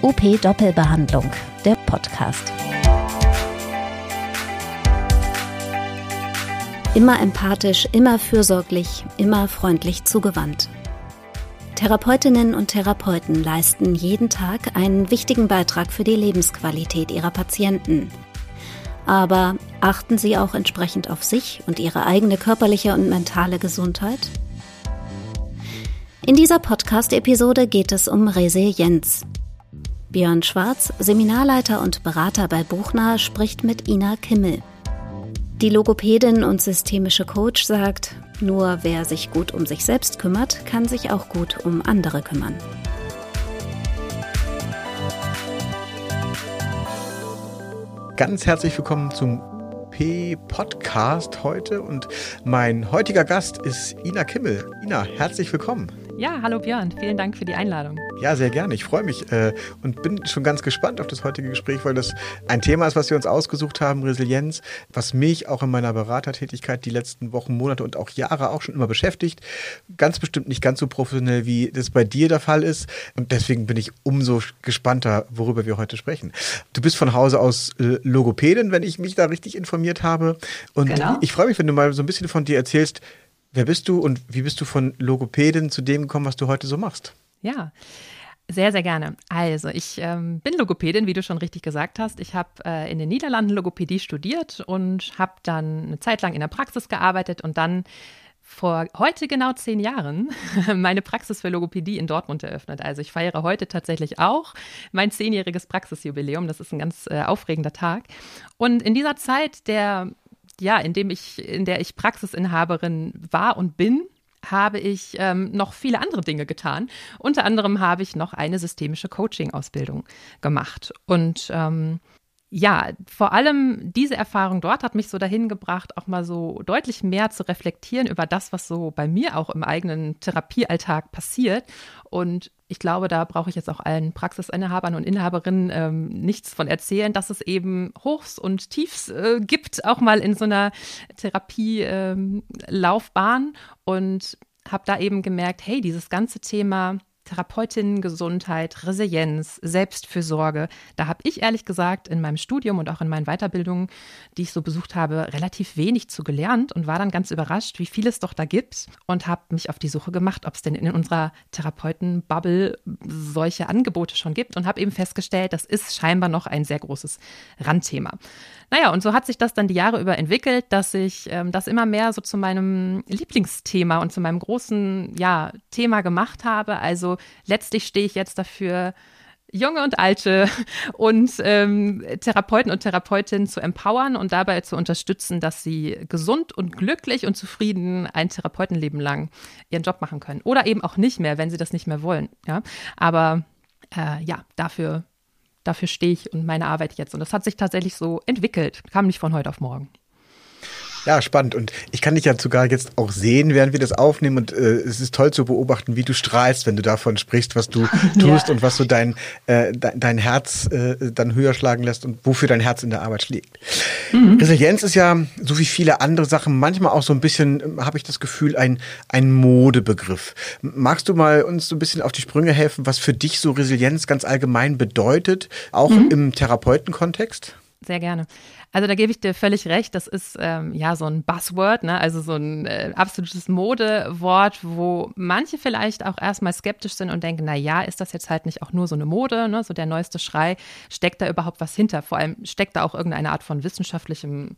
OP Doppelbehandlung, der Podcast. Immer empathisch, immer fürsorglich, immer freundlich zugewandt. Therapeutinnen und Therapeuten leisten jeden Tag einen wichtigen Beitrag für die Lebensqualität ihrer Patienten. Aber achten sie auch entsprechend auf sich und ihre eigene körperliche und mentale Gesundheit? In dieser Podcast-Episode geht es um Resilienz, Björn Schwarz, Seminarleiter und Berater bei Buchner, spricht mit Ina Kimmel. Die Logopädin und systemische Coach sagt, nur wer sich gut um sich selbst kümmert, kann sich auch gut um andere kümmern. Ganz herzlich willkommen zum P-Podcast heute und mein heutiger Gast ist Ina Kimmel. Ina, herzlich willkommen. Ja, hallo Björn, vielen Dank für die Einladung. Ja, sehr gerne. Ich freue mich äh, und bin schon ganz gespannt auf das heutige Gespräch, weil das ein Thema ist, was wir uns ausgesucht haben, Resilienz, was mich auch in meiner Beratertätigkeit die letzten Wochen, Monate und auch Jahre auch schon immer beschäftigt. Ganz bestimmt nicht ganz so professionell, wie das bei dir der Fall ist. Und deswegen bin ich umso gespannter, worüber wir heute sprechen. Du bist von Hause aus äh, Logopädin, wenn ich mich da richtig informiert habe. Und genau. ich freue mich, wenn du mal so ein bisschen von dir erzählst, Wer bist du und wie bist du von Logopädin zu dem gekommen, was du heute so machst? Ja, sehr, sehr gerne. Also, ich ähm, bin Logopädin, wie du schon richtig gesagt hast. Ich habe äh, in den Niederlanden Logopädie studiert und habe dann eine Zeit lang in der Praxis gearbeitet und dann vor heute genau zehn Jahren meine Praxis für Logopädie in Dortmund eröffnet. Also ich feiere heute tatsächlich auch mein zehnjähriges Praxisjubiläum. Das ist ein ganz äh, aufregender Tag. Und in dieser Zeit der ja, in dem ich, in der ich Praxisinhaberin war und bin, habe ich ähm, noch viele andere Dinge getan. Unter anderem habe ich noch eine systemische Coaching-Ausbildung gemacht. Und ähm, ja, vor allem diese Erfahrung dort hat mich so dahin gebracht, auch mal so deutlich mehr zu reflektieren über das, was so bei mir auch im eigenen Therapiealltag passiert. Und ich glaube, da brauche ich jetzt auch allen Praxisinhabern und Inhaberinnen ähm, nichts von erzählen, dass es eben Hochs und Tiefs äh, gibt, auch mal in so einer Therapielaufbahn. Ähm, und habe da eben gemerkt, hey, dieses ganze Thema Therapeutinnengesundheit, Resilienz, Selbstfürsorge. Da habe ich ehrlich gesagt in meinem Studium und auch in meinen Weiterbildungen, die ich so besucht habe, relativ wenig zu gelernt und war dann ganz überrascht, wie viel es doch da gibt und habe mich auf die Suche gemacht, ob es denn in unserer Therapeutenbubble solche Angebote schon gibt und habe eben festgestellt, das ist scheinbar noch ein sehr großes Randthema. Naja, und so hat sich das dann die Jahre über entwickelt, dass ich ähm, das immer mehr so zu meinem Lieblingsthema und zu meinem großen ja, Thema gemacht habe. Also letztlich stehe ich jetzt dafür, junge und alte und ähm, Therapeuten und Therapeutinnen zu empowern und dabei zu unterstützen, dass sie gesund und glücklich und zufrieden ein Therapeutenleben lang ihren Job machen können. Oder eben auch nicht mehr, wenn sie das nicht mehr wollen. Ja, aber äh, ja, dafür dafür stehe ich und meine Arbeit jetzt. Und das hat sich tatsächlich so entwickelt, kam nicht von heute auf morgen. Ja, spannend. Und ich kann dich ja sogar jetzt auch sehen, während wir das aufnehmen. Und äh, es ist toll zu beobachten, wie du strahlst, wenn du davon sprichst, was du tust ja. und was so dein, äh, dein, dein Herz äh, dann höher schlagen lässt und wofür dein Herz in der Arbeit schlägt. Mhm. Resilienz ist ja, so wie viele andere Sachen, manchmal auch so ein bisschen, ähm, habe ich das Gefühl, ein, ein Modebegriff. Magst du mal uns so ein bisschen auf die Sprünge helfen, was für dich so Resilienz ganz allgemein bedeutet, auch mhm. im Therapeutenkontext? Sehr gerne. Also da gebe ich dir völlig recht. Das ist ähm, ja so ein Buzzword, ne? also so ein äh, absolutes Modewort, wo manche vielleicht auch erstmal skeptisch sind und denken, na ja, ist das jetzt halt nicht auch nur so eine Mode, ne? so der neueste Schrei, steckt da überhaupt was hinter? Vor allem steckt da auch irgendeine Art von wissenschaftlichem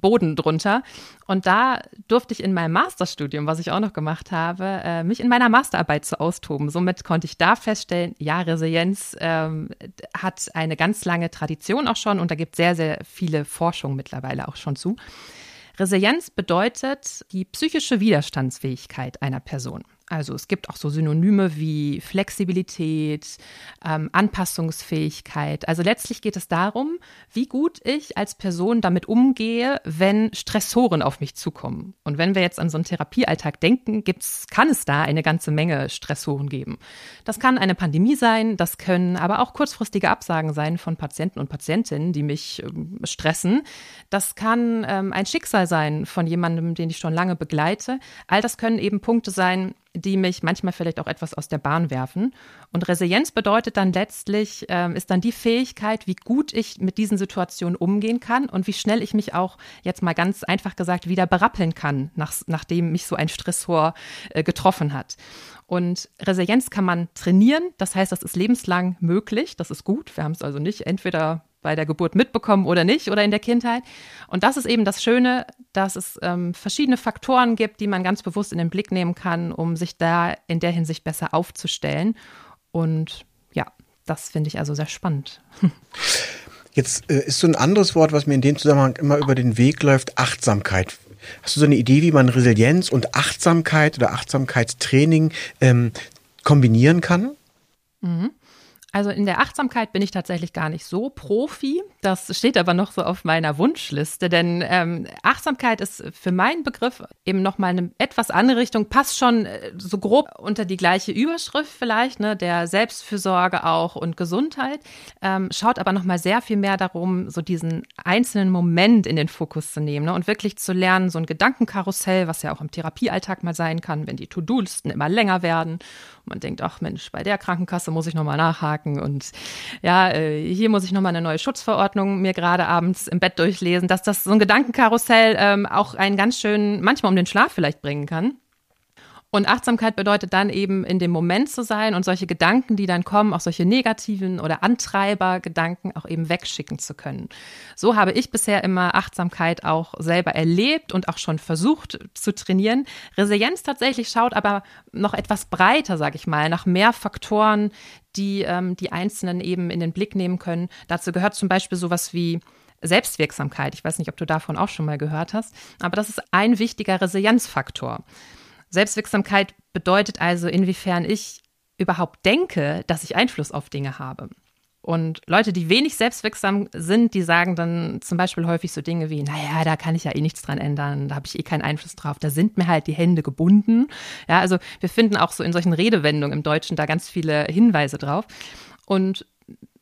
Boden drunter. Und da durfte ich in meinem Masterstudium, was ich auch noch gemacht habe, äh, mich in meiner Masterarbeit zu austoben. Somit konnte ich da feststellen, ja, Resilienz ähm, hat eine ganz lange Tradition auch schon und da gibt es sehr, sehr viele Forschungen mittlerweile auch schon zu. Resilienz bedeutet die psychische Widerstandsfähigkeit einer Person. Also es gibt auch so Synonyme wie Flexibilität, ähm, Anpassungsfähigkeit. Also letztlich geht es darum, wie gut ich als Person damit umgehe, wenn Stressoren auf mich zukommen. Und wenn wir jetzt an so einen Therapiealltag denken, gibt's, kann es da eine ganze Menge Stressoren geben. Das kann eine Pandemie sein, das können aber auch kurzfristige Absagen sein von Patienten und Patientinnen, die mich ähm, stressen. Das kann ähm, ein Schicksal sein von jemandem, den ich schon lange begleite. All das können eben Punkte sein, die mich manchmal vielleicht auch etwas aus der Bahn werfen. Und Resilienz bedeutet dann letztlich, ähm, ist dann die Fähigkeit, wie gut ich mit diesen Situationen umgehen kann und wie schnell ich mich auch jetzt mal ganz einfach gesagt wieder berappeln kann, nach, nachdem mich so ein Stressor äh, getroffen hat. Und Resilienz kann man trainieren, das heißt, das ist lebenslang möglich, das ist gut. Wir haben es also nicht entweder bei der Geburt mitbekommen oder nicht oder in der Kindheit. Und das ist eben das Schöne, dass es ähm, verschiedene Faktoren gibt, die man ganz bewusst in den Blick nehmen kann, um sich da in der Hinsicht besser aufzustellen. Und ja, das finde ich also sehr spannend. Jetzt äh, ist so ein anderes Wort, was mir in dem Zusammenhang immer über den Weg läuft, Achtsamkeit. Hast du so eine Idee, wie man Resilienz und Achtsamkeit oder Achtsamkeitstraining ähm, kombinieren kann? Mhm. Also in der Achtsamkeit bin ich tatsächlich gar nicht so Profi. Das steht aber noch so auf meiner Wunschliste, denn ähm, Achtsamkeit ist für meinen Begriff eben nochmal eine etwas andere Richtung, passt schon äh, so grob unter die gleiche Überschrift vielleicht, ne, der Selbstfürsorge auch und Gesundheit, ähm, schaut aber nochmal sehr viel mehr darum, so diesen einzelnen Moment in den Fokus zu nehmen ne, und wirklich zu lernen, so ein Gedankenkarussell, was ja auch im Therapiealltag mal sein kann, wenn die To-Do-Listen immer länger werden und man denkt, ach Mensch, bei der Krankenkasse muss ich nochmal nachhaken einhaken und ja, äh, hier muss ich nochmal eine neue Schutzverordnung mir gerade abends im Bett durchlesen, dass das so ein Gedankenkarussell ähm, auch einen ganz schön, manchmal um den Schlaf vielleicht bringen kann. Und Achtsamkeit bedeutet dann eben in dem Moment zu sein und solche Gedanken, die dann kommen, auch solche negativen oder Antreibergedanken auch eben wegschicken zu können. So habe ich bisher immer Achtsamkeit auch selber erlebt und auch schon versucht zu trainieren. Resilienz tatsächlich schaut aber noch etwas breiter, sage ich mal, nach mehr Faktoren, die ähm, die Einzelnen eben in den Blick nehmen können. Dazu gehört zum Beispiel sowas wie Selbstwirksamkeit. Ich weiß nicht, ob du davon auch schon mal gehört hast, aber das ist ein wichtiger Resilienzfaktor. Selbstwirksamkeit bedeutet also, inwiefern ich überhaupt denke, dass ich Einfluss auf Dinge habe. Und Leute, die wenig selbstwirksam sind, die sagen dann zum Beispiel häufig so Dinge wie, naja, da kann ich ja eh nichts dran ändern, da habe ich eh keinen Einfluss drauf, da sind mir halt die Hände gebunden. Ja, also wir finden auch so in solchen Redewendungen im Deutschen da ganz viele Hinweise drauf. Und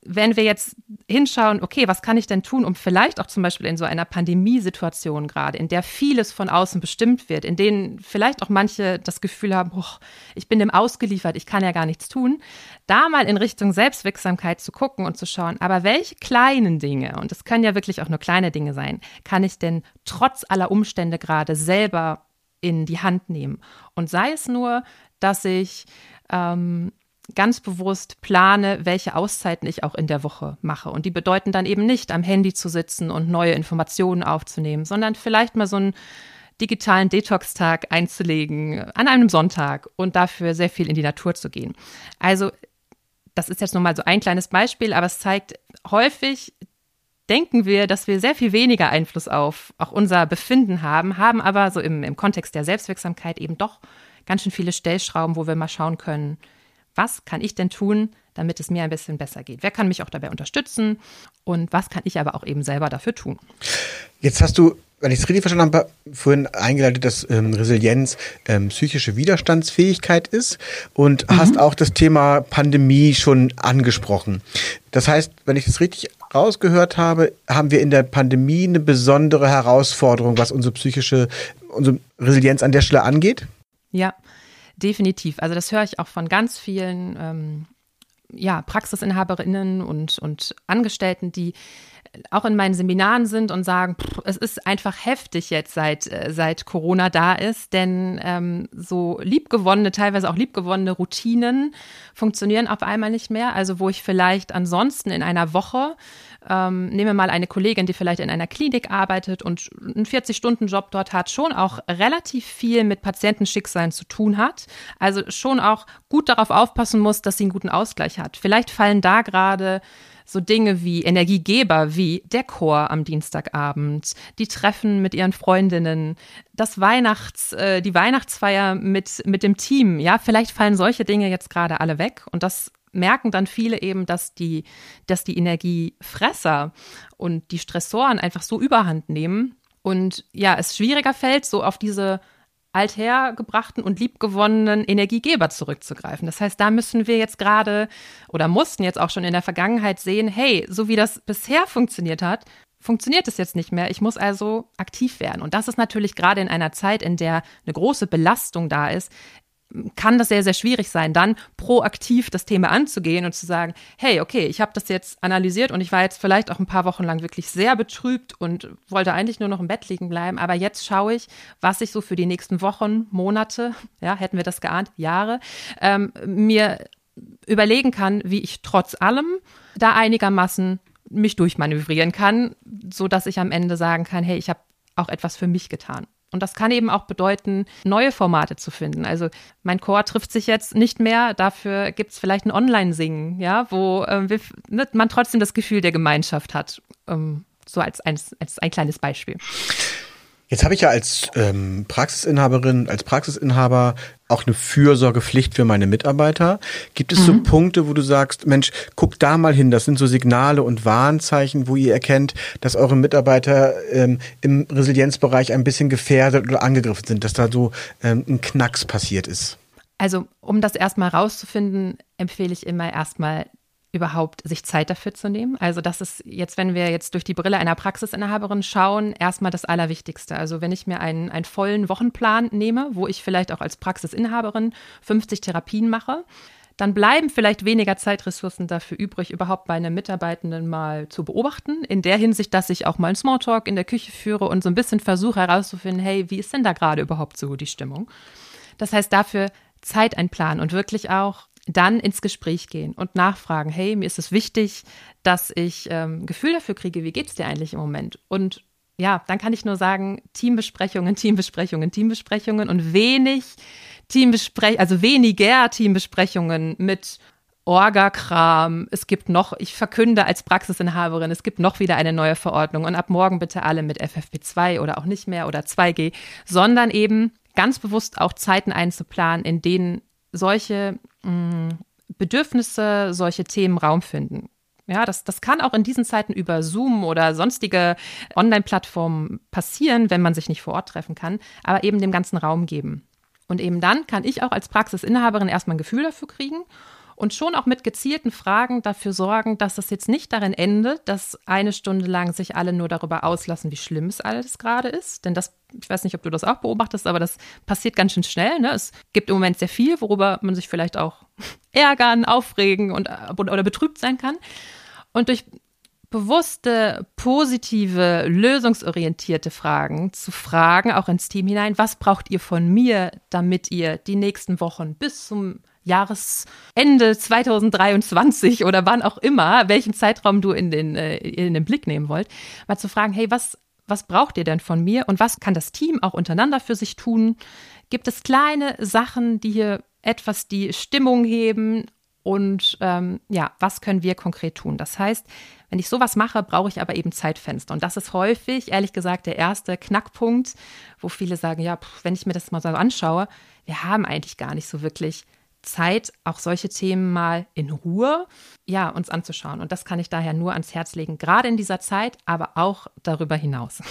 wenn wir jetzt hinschauen, okay, was kann ich denn tun, um vielleicht auch zum Beispiel in so einer Pandemiesituation gerade, in der vieles von außen bestimmt wird, in denen vielleicht auch manche das Gefühl haben, oh, ich bin dem ausgeliefert, ich kann ja gar nichts tun, da mal in Richtung Selbstwirksamkeit zu gucken und zu schauen, aber welche kleinen Dinge, und es können ja wirklich auch nur kleine Dinge sein, kann ich denn trotz aller Umstände gerade selber in die Hand nehmen? Und sei es nur, dass ich ähm, ganz bewusst plane, welche Auszeiten ich auch in der Woche mache. Und die bedeuten dann eben nicht, am Handy zu sitzen und neue Informationen aufzunehmen, sondern vielleicht mal so einen digitalen Detox-Tag einzulegen an einem Sonntag und dafür sehr viel in die Natur zu gehen. Also das ist jetzt nur mal so ein kleines Beispiel, aber es zeigt häufig, denken wir, dass wir sehr viel weniger Einfluss auf auch unser Befinden haben, haben aber so im, im Kontext der Selbstwirksamkeit eben doch ganz schön viele Stellschrauben, wo wir mal schauen können, was kann ich denn tun, damit es mir ein bisschen besser geht? Wer kann mich auch dabei unterstützen? Und was kann ich aber auch eben selber dafür tun? Jetzt hast du, wenn ich es richtig verstanden habe, vorhin eingeleitet, dass ähm, Resilienz ähm, psychische Widerstandsfähigkeit ist und mhm. hast auch das Thema Pandemie schon angesprochen. Das heißt, wenn ich das richtig rausgehört habe, haben wir in der Pandemie eine besondere Herausforderung, was unsere psychische, unsere Resilienz an der Stelle angeht? Ja, Definitiv. Also das höre ich auch von ganz vielen ähm, ja, Praxisinhaberinnen und, und Angestellten, die auch in meinen Seminaren sind und sagen, pff, es ist einfach heftig jetzt seit, äh, seit Corona da ist, denn ähm, so liebgewonnene, teilweise auch liebgewonnene Routinen funktionieren auf einmal nicht mehr. Also wo ich vielleicht ansonsten in einer Woche ähm, nehmen wir mal eine Kollegin, die vielleicht in einer Klinik arbeitet und einen 40-Stunden-Job dort hat, schon auch relativ viel mit Patientenschicksalen zu tun hat. Also schon auch gut darauf aufpassen muss, dass sie einen guten Ausgleich hat. Vielleicht fallen da gerade so Dinge wie Energiegeber, wie der Chor am Dienstagabend, die Treffen mit ihren Freundinnen, das Weihnachts, äh, die Weihnachtsfeier mit, mit dem Team. Ja, vielleicht fallen solche Dinge jetzt gerade alle weg und das merken dann viele eben, dass die, dass die Energiefresser und die Stressoren einfach so überhand nehmen und ja, es schwieriger fällt, so auf diese althergebrachten und liebgewonnenen Energiegeber zurückzugreifen. Das heißt, da müssen wir jetzt gerade oder mussten jetzt auch schon in der Vergangenheit sehen, hey, so wie das bisher funktioniert hat, funktioniert es jetzt nicht mehr. Ich muss also aktiv werden. Und das ist natürlich gerade in einer Zeit, in der eine große Belastung da ist, kann das sehr, sehr schwierig sein, dann proaktiv das Thema anzugehen und zu sagen, hey, okay, ich habe das jetzt analysiert und ich war jetzt vielleicht auch ein paar Wochen lang wirklich sehr betrübt und wollte eigentlich nur noch im Bett liegen bleiben, aber jetzt schaue ich, was ich so für die nächsten Wochen, Monate, ja, hätten wir das geahnt, Jahre, ähm, mir überlegen kann, wie ich trotz allem da einigermaßen mich durchmanövrieren kann, so dass ich am Ende sagen kann, hey, ich habe auch etwas für mich getan. Und das kann eben auch bedeuten, neue Formate zu finden. Also mein Chor trifft sich jetzt nicht mehr, dafür gibt es vielleicht ein Online-Singen, ja, wo äh, wir, ne, man trotzdem das Gefühl der Gemeinschaft hat. Ähm, so als, als, als ein kleines Beispiel. Jetzt habe ich ja als ähm, Praxisinhaberin, als Praxisinhaber auch eine Fürsorgepflicht für meine Mitarbeiter. Gibt es mhm. so Punkte, wo du sagst, Mensch, guck da mal hin, das sind so Signale und Warnzeichen, wo ihr erkennt, dass eure Mitarbeiter ähm, im Resilienzbereich ein bisschen gefährdet oder angegriffen sind, dass da so ähm, ein Knacks passiert ist? Also, um das erstmal rauszufinden, empfehle ich immer erstmal überhaupt sich Zeit dafür zu nehmen. Also das ist jetzt, wenn wir jetzt durch die Brille einer Praxisinhaberin schauen, erstmal das Allerwichtigste. Also wenn ich mir einen, einen vollen Wochenplan nehme, wo ich vielleicht auch als Praxisinhaberin 50 Therapien mache, dann bleiben vielleicht weniger Zeitressourcen dafür übrig, überhaupt meine Mitarbeitenden mal zu beobachten. In der Hinsicht, dass ich auch mal einen Smalltalk in der Küche führe und so ein bisschen versuche herauszufinden, hey, wie ist denn da gerade überhaupt so die Stimmung? Das heißt, dafür Zeit einplanen und wirklich auch dann ins Gespräch gehen und nachfragen, hey, mir ist es wichtig, dass ich ähm, Gefühl dafür kriege, wie geht es dir eigentlich im Moment? Und ja, dann kann ich nur sagen, Teambesprechungen, Teambesprechungen, Teambesprechungen und wenig Teambesprechungen, also weniger Teambesprechungen mit Orga-Kram. Es gibt noch, ich verkünde als Praxisinhaberin, es gibt noch wieder eine neue Verordnung und ab morgen bitte alle mit FFP2 oder auch nicht mehr oder 2G, sondern eben ganz bewusst auch Zeiten einzuplanen, in denen solche Bedürfnisse, solche Themen Raum finden. Ja, das, das kann auch in diesen Zeiten über Zoom oder sonstige Online-Plattformen passieren, wenn man sich nicht vor Ort treffen kann, aber eben dem ganzen Raum geben. Und eben dann kann ich auch als Praxisinhaberin erstmal ein Gefühl dafür kriegen und schon auch mit gezielten Fragen dafür sorgen, dass es jetzt nicht darin endet, dass eine Stunde lang sich alle nur darüber auslassen, wie schlimm es alles gerade ist. Denn das, ich weiß nicht, ob du das auch beobachtest, aber das passiert ganz schön schnell. Ne? Es gibt im Moment sehr viel, worüber man sich vielleicht auch ärgern, aufregen und, oder betrübt sein kann. Und durch bewusste, positive, lösungsorientierte Fragen zu fragen, auch ins Team hinein, was braucht ihr von mir, damit ihr die nächsten Wochen bis zum Jahresende 2023 oder wann auch immer, welchen Zeitraum du in den, äh, in den Blick nehmen wollt, mal zu fragen, hey, was, was braucht ihr denn von mir und was kann das Team auch untereinander für sich tun? Gibt es kleine Sachen, die hier etwas die Stimmung heben und ähm, ja, was können wir konkret tun? Das heißt, wenn ich sowas mache, brauche ich aber eben Zeitfenster. Und das ist häufig, ehrlich gesagt, der erste Knackpunkt, wo viele sagen, ja, pff, wenn ich mir das mal so anschaue, wir haben eigentlich gar nicht so wirklich Zeit, auch solche Themen mal in Ruhe, ja, uns anzuschauen. Und das kann ich daher nur ans Herz legen, gerade in dieser Zeit, aber auch darüber hinaus.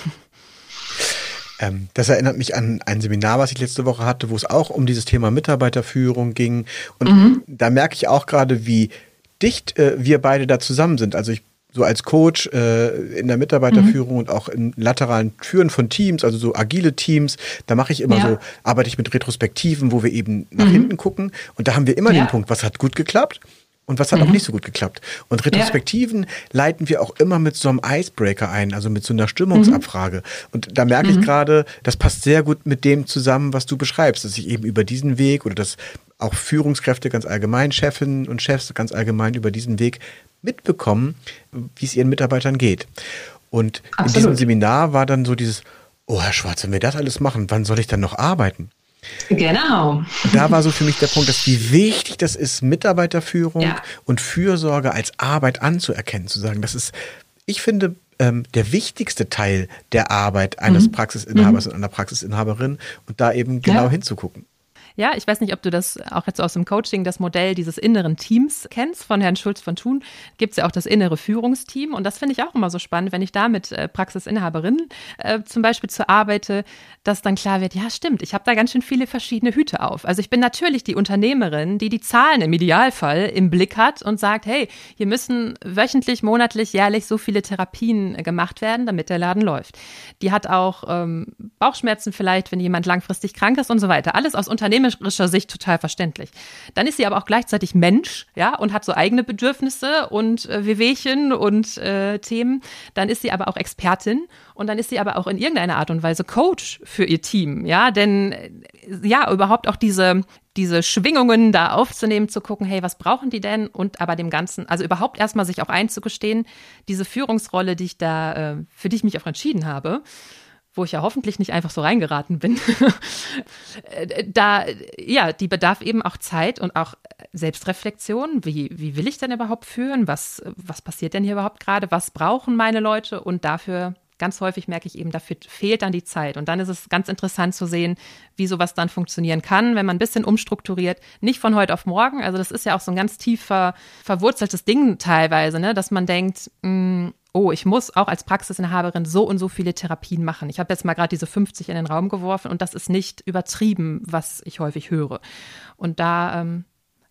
Ähm, das erinnert mich an ein Seminar, was ich letzte Woche hatte, wo es auch um dieses Thema Mitarbeiterführung ging. Und mhm. da merke ich auch gerade, wie dicht äh, wir beide da zusammen sind. Also ich so als Coach äh, in der Mitarbeiterführung mhm. und auch in lateralen Führen von Teams, also so agile Teams, da mache ich immer ja. so, arbeite ich mit Retrospektiven, wo wir eben nach mhm. hinten gucken. Und da haben wir immer ja. den Punkt, was hat gut geklappt und was hat mhm. auch nicht so gut geklappt. Und Retrospektiven ja. leiten wir auch immer mit so einem Icebreaker ein, also mit so einer Stimmungsabfrage. Mhm. Und da merke ich mhm. gerade, das passt sehr gut mit dem zusammen, was du beschreibst, dass ich eben über diesen Weg oder dass auch Führungskräfte ganz allgemein, Chefinnen und Chefs ganz allgemein über diesen Weg mitbekommen, wie es ihren Mitarbeitern geht. Und Absolut. in diesem Seminar war dann so dieses, oh Herr Schwarz, wenn wir das alles machen, wann soll ich dann noch arbeiten? Genau. Da war so für mich der Punkt, dass wie wichtig das ist, Mitarbeiterführung ja. und Fürsorge als Arbeit anzuerkennen, zu sagen, das ist, ich finde, ähm, der wichtigste Teil der Arbeit eines mhm. Praxisinhabers mhm. und einer Praxisinhaberin und da eben genau ja. hinzugucken. Ja, ich weiß nicht, ob du das auch jetzt aus dem Coaching, das Modell dieses inneren Teams kennst von Herrn Schulz von Thun. Gibt es ja auch das innere Führungsteam. Und das finde ich auch immer so spannend, wenn ich da mit äh, Praxisinhaberinnen äh, zum Beispiel zu arbeite, dass dann klar wird, ja, stimmt, ich habe da ganz schön viele verschiedene Hüte auf. Also ich bin natürlich die Unternehmerin, die die Zahlen im Idealfall im Blick hat und sagt, hey, hier müssen wöchentlich, monatlich, jährlich so viele Therapien äh, gemacht werden, damit der Laden läuft. Die hat auch ähm, Bauchschmerzen vielleicht, wenn jemand langfristig krank ist und so weiter. Alles aus Unternehmer systemischer Sicht total verständlich. Dann ist sie aber auch gleichzeitig Mensch, ja, und hat so eigene Bedürfnisse und äh, Wehwehchen und äh, Themen. Dann ist sie aber auch Expertin und dann ist sie aber auch in irgendeiner Art und Weise Coach für ihr Team, ja, denn äh, ja, überhaupt auch diese diese Schwingungen da aufzunehmen, zu gucken, hey, was brauchen die denn? Und aber dem Ganzen, also überhaupt erstmal sich auch einzugestehen, diese Führungsrolle, die ich da, äh, für die ich mich auch entschieden habe, wo ich ja hoffentlich nicht einfach so reingeraten bin, da, ja, die bedarf eben auch Zeit und auch Selbstreflexion. Wie, wie will ich denn überhaupt führen? Was, was passiert denn hier überhaupt gerade? Was brauchen meine Leute? Und dafür ganz häufig merke ich eben, dafür fehlt dann die Zeit. Und dann ist es ganz interessant zu sehen, wie sowas dann funktionieren kann, wenn man ein bisschen umstrukturiert, nicht von heute auf morgen. Also das ist ja auch so ein ganz tiefer, verwurzeltes Ding teilweise, ne? dass man denkt, mh, mm, oh, ich muss auch als Praxisinhaberin so und so viele Therapien machen. Ich habe jetzt mal gerade diese 50 in den Raum geworfen und das ist nicht übertrieben, was ich häufig höre. Und da ähm,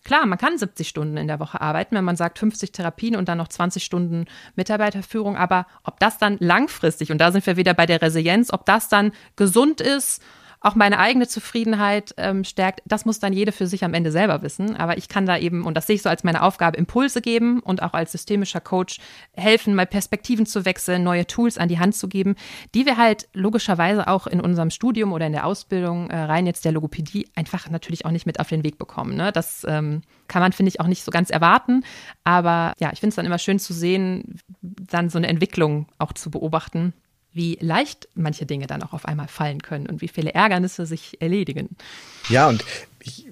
Klar, man kann 70 Stunden in der Woche arbeiten, wenn man sagt 50 Therapien und dann noch 20 Stunden Mitarbeiterführung. Aber ob das dann langfristig, und da sind wir wieder bei der Resilienz, ob das dann gesund ist auch meine eigene Zufriedenheit ähm, stärkt, das muss dann jede für sich am Ende selber wissen. Aber ich kann da eben, und das sehe ich so als meine Aufgabe, Impulse geben und auch als systemischer Coach helfen, mal Perspektiven zu wechseln, neue Tools an die Hand zu geben, die wir halt logischerweise auch in unserem Studium oder in der Ausbildung äh, rein jetzt der Logopädie einfach natürlich auch nicht mit auf den Weg bekommen. Ne? Das ähm, kann man, finde ich, auch nicht so ganz erwarten. Aber ja, ich finde es dann immer schön zu sehen, dann so eine Entwicklung auch zu beobachten wie leicht manche Dinge dann auch auf einmal fallen können und wie viele Ärgernisse sich erledigen. Ja, und ich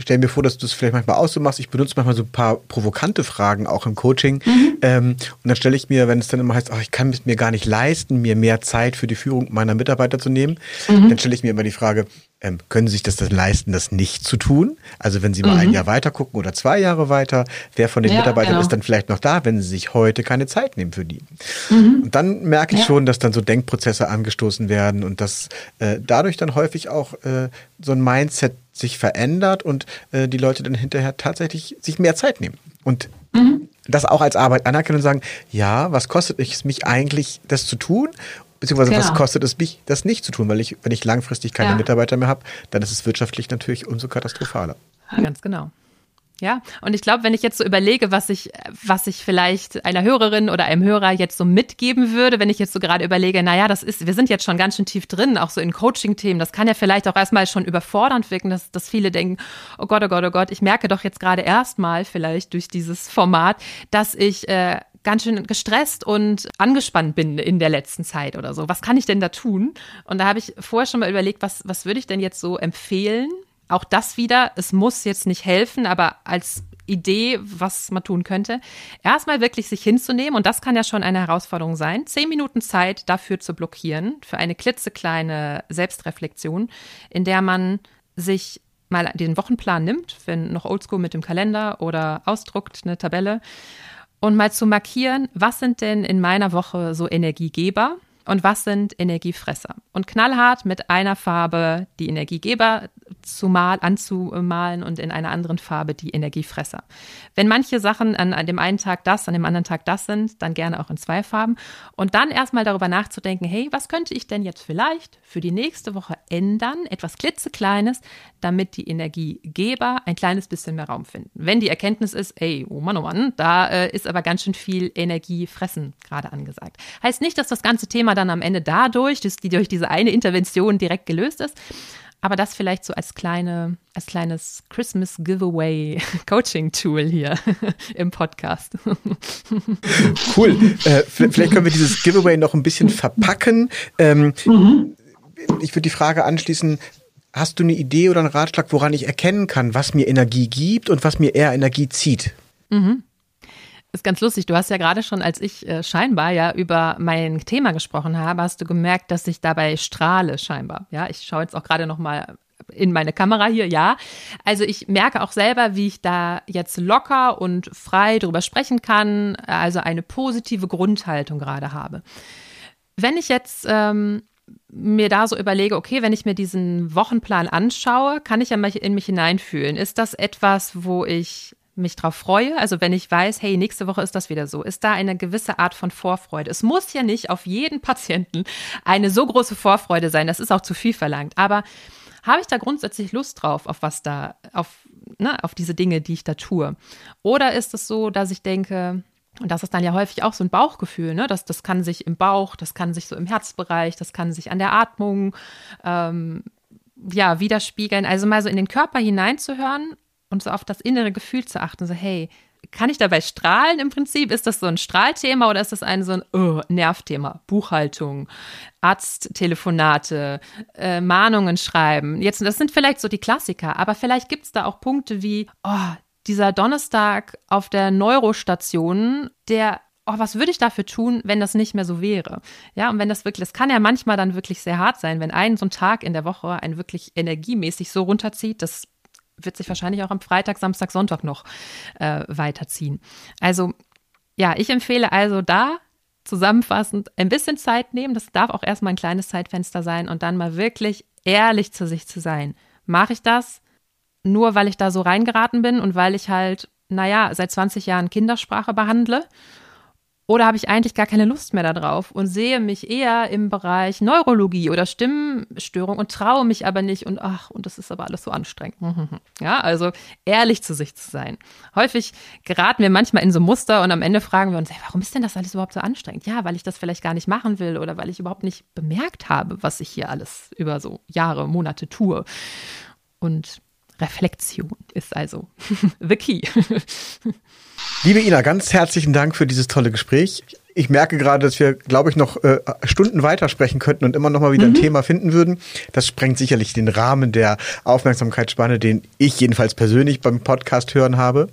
stelle mir vor, dass du es vielleicht manchmal auch so machst. Ich benutze manchmal so ein paar provokante Fragen auch im Coaching. Mhm. Ähm, und dann stelle ich mir, wenn es dann immer heißt, ach, ich kann es mir gar nicht leisten, mir mehr Zeit für die Führung meiner Mitarbeiter zu nehmen, mhm. dann stelle ich mir immer die Frage, ähm, können Sie sich das dann leisten, das nicht zu tun? Also wenn Sie mal mhm. ein Jahr weiter gucken oder zwei Jahre weiter, wer von den ja, Mitarbeitern genau. ist dann vielleicht noch da, wenn Sie sich heute keine Zeit nehmen für die? Mhm. Und dann merke ich ja. schon, dass dann so Denkprozesse angestoßen werden und dass äh, dadurch dann häufig auch äh, so ein Mindset sich verändert und äh, die Leute dann hinterher tatsächlich sich mehr Zeit nehmen. Und mhm. das auch als Arbeit anerkennen und sagen, ja, was kostet es mich eigentlich, das zu tun? Beziehungsweise genau. was kostet es mich, das nicht zu tun? Weil ich, wenn ich langfristig keine ja. Mitarbeiter mehr habe, dann ist es wirtschaftlich natürlich umso katastrophaler. Ganz genau. Ja, und ich glaube, wenn ich jetzt so überlege, was ich, was ich vielleicht einer Hörerin oder einem Hörer jetzt so mitgeben würde, wenn ich jetzt so gerade überlege, naja, das ist, wir sind jetzt schon ganz schön tief drin, auch so in Coaching-Themen, das kann ja vielleicht auch erstmal schon überfordernd wirken, dass, dass viele denken, oh Gott, oh Gott, oh Gott, ich merke doch jetzt gerade erstmal vielleicht durch dieses Format, dass ich äh, ganz schön gestresst und angespannt bin in der letzten Zeit oder so. Was kann ich denn da tun? Und da habe ich vorher schon mal überlegt, was, was würde ich denn jetzt so empfehlen? Auch das wieder, es muss jetzt nicht helfen, aber als Idee, was man tun könnte, erstmal wirklich sich hinzunehmen, und das kann ja schon eine Herausforderung sein, zehn Minuten Zeit dafür zu blockieren, für eine klitzekleine Selbstreflexion, in der man sich mal den Wochenplan nimmt, wenn noch oldschool mit dem Kalender oder ausdruckt eine Tabelle und mal zu markieren, was sind denn in meiner Woche so Energiegeber und was sind Energiefresser. Und knallhart mit einer Farbe die Energiegeber zu mal, anzumalen und in einer anderen Farbe die Energiefresser. Wenn manche Sachen an, an dem einen Tag das, an dem anderen Tag das sind, dann gerne auch in zwei Farben. Und dann erstmal darüber nachzudenken, hey, was könnte ich denn jetzt vielleicht für die nächste Woche ändern? Etwas klitzekleines, damit die Energiegeber ein kleines bisschen mehr Raum finden. Wenn die Erkenntnis ist, ey, oh Mann, oh Mann, da äh, ist aber ganz schön viel Energiefressen gerade angesagt. Heißt nicht, dass das ganze Thema dann am Ende dadurch, dass die durch diese eine Intervention direkt gelöst ist. Aber das vielleicht so als kleine, als kleines Christmas Giveaway Coaching Tool hier im Podcast. Cool. Äh, vielleicht können wir dieses Giveaway noch ein bisschen verpacken. Ähm, mhm. Ich würde die Frage anschließen, hast du eine Idee oder einen Ratschlag, woran ich erkennen kann, was mir Energie gibt und was mir eher Energie zieht? Mhm. Ist ganz lustig. Du hast ja gerade schon, als ich äh, scheinbar ja über mein Thema gesprochen habe, hast du gemerkt, dass ich dabei strahle scheinbar. Ja, ich schaue jetzt auch gerade noch mal in meine Kamera hier, ja. Also ich merke auch selber, wie ich da jetzt locker und frei drüber sprechen kann, also eine positive Grundhaltung gerade habe. Wenn ich jetzt ähm, mir da so überlege, okay, wenn ich mir diesen Wochenplan anschaue, kann ich ja in mich hineinfühlen. Ist das etwas, wo ich mich drauf freue, also wenn ich weiß, hey, nächste Woche ist das wieder so, ist da eine gewisse Art von Vorfreude. Es muss ja nicht auf jeden Patienten eine so große Vorfreude sein, das ist auch zu viel verlangt, aber habe ich da grundsätzlich Lust drauf, auf was da, auf, ne, auf diese Dinge, die ich da tue? Oder ist es so, dass ich denke, und das ist dann ja häufig auch so ein Bauchgefühl, ne? Das, das kann sich im Bauch, das kann sich so im Herzbereich, das kann sich an der Atmung ähm, ja, widerspiegeln. Also mal so in den Körper hineinzuhören und so auf das innere Gefühl zu achten. So, hey, kann ich dabei strahlen im Prinzip? Ist das so ein Strahlthema oder ist das ein so ein oh, Nervthema? Buchhaltung, Arzttelefonate, äh, Mahnungen schreiben. Jetzt, das sind vielleicht so die Klassiker, aber vielleicht gibt es da auch Punkte wie, oh, dieser Donnerstag auf der Neurostation, der oh, was würde ich dafür tun, wenn das nicht mehr so wäre? Ja, und wenn das wirklich, das kann ja manchmal dann wirklich sehr hart sein, wenn ein so ein Tag in der Woche einen wirklich energiemäßig so runterzieht, das wird sich wahrscheinlich auch am Freitag, Samstag, Sonntag noch äh, weiterziehen. Also ja, ich empfehle also da zusammenfassend ein bisschen Zeit nehmen. Das darf auch erstmal ein kleines Zeitfenster sein und dann mal wirklich ehrlich zu sich zu sein. Mache ich das nur, weil ich da so reingeraten bin und weil ich halt, naja, seit 20 Jahren Kindersprache behandle? Oder habe ich eigentlich gar keine Lust mehr darauf und sehe mich eher im Bereich Neurologie oder Stimmstörung und traue mich aber nicht und ach, und das ist aber alles so anstrengend. Ja, also ehrlich zu sich zu sein. Häufig geraten wir manchmal in so Muster und am Ende fragen wir uns, hey, warum ist denn das alles überhaupt so anstrengend? Ja, weil ich das vielleicht gar nicht machen will oder weil ich überhaupt nicht bemerkt habe, was ich hier alles über so Jahre, Monate tue. Und Reflexion ist also the key. Liebe Ina, ganz herzlichen Dank für dieses tolle Gespräch. Ich merke gerade, dass wir, glaube ich, noch äh, Stunden weitersprechen könnten und immer noch mal wieder mhm. ein Thema finden würden. Das sprengt sicherlich den Rahmen der Aufmerksamkeitsspanne, den ich jedenfalls persönlich beim Podcast hören habe.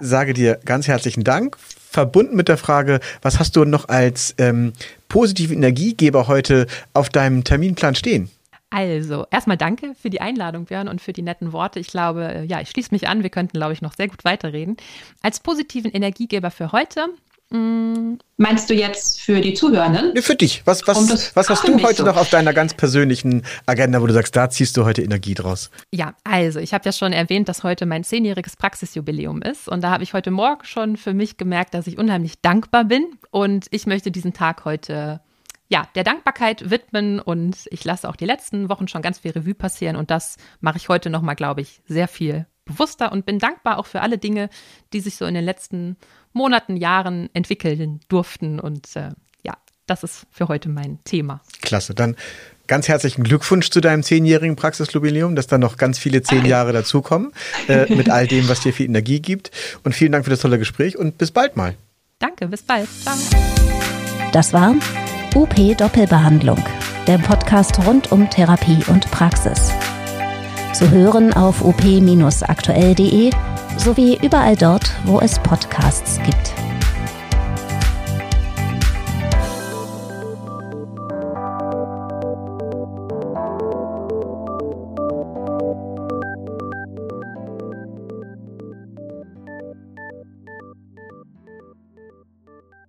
Sage dir ganz herzlichen Dank. Verbunden mit der Frage, was hast du noch als ähm, positive Energiegeber heute auf deinem Terminplan stehen? Also, erstmal danke für die Einladung, Björn, und für die netten Worte. Ich glaube, äh, ja, ich schließe mich an. Wir könnten, glaube ich, noch sehr gut weiterreden. Als positiven Energiegeber für heute. Mm, Meinst du jetzt für die Zuhörenden? Nee, für dich. Was, was, um was hast du heute so. noch auf deiner ganz persönlichen Agenda, wo du sagst, da ziehst du heute Energie draus? Ja, also ich habe ja schon erwähnt, dass heute mein zehnjähriges Praxisjubiläum ist. Und da habe ich heute Morgen schon für mich gemerkt, dass ich unheimlich dankbar bin. Und ich möchte diesen Tag heute ja, der Dankbarkeit widmen und ich lasse auch die letzten Wochen schon ganz viel Revue passieren und das mache ich heute nochmal, glaube ich, sehr viel bewusster und bin dankbar auch für alle Dinge, die sich so in den letzten Monaten, Jahren entwickeln durften und äh, ja, das ist für heute mein Thema. Klasse, dann ganz herzlichen Glückwunsch zu deinem zehnjährigen Praxisjubiläum, dass da noch ganz viele zehn Jahre dazukommen äh, mit all dem, was dir viel Energie gibt und vielen Dank für das tolle Gespräch und bis bald mal. Danke, bis bald. Ciao. Das war UP Doppelbehandlung, der Podcast rund um Therapie und Praxis. Zu hören auf up-aktuell.de sowie überall dort, wo es Podcasts gibt.